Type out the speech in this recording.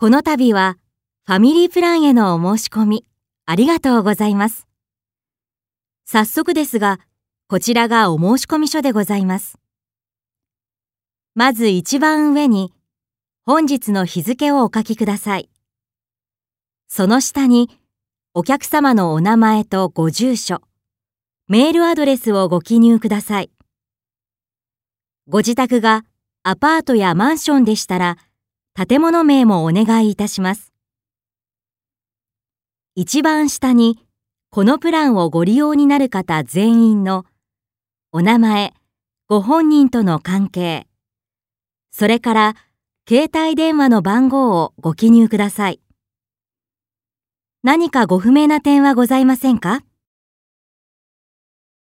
この度はファミリープランへのお申し込みありがとうございます。早速ですが、こちらがお申し込み書でございます。まず一番上に本日の日付をお書きください。その下にお客様のお名前とご住所、メールアドレスをご記入ください。ご自宅がアパートやマンションでしたら、建物名もお願いいたします。一番下に、このプランをご利用になる方全員のお名前、ご本人との関係、それから携帯電話の番号をご記入ください。何かご不明な点はございませんか？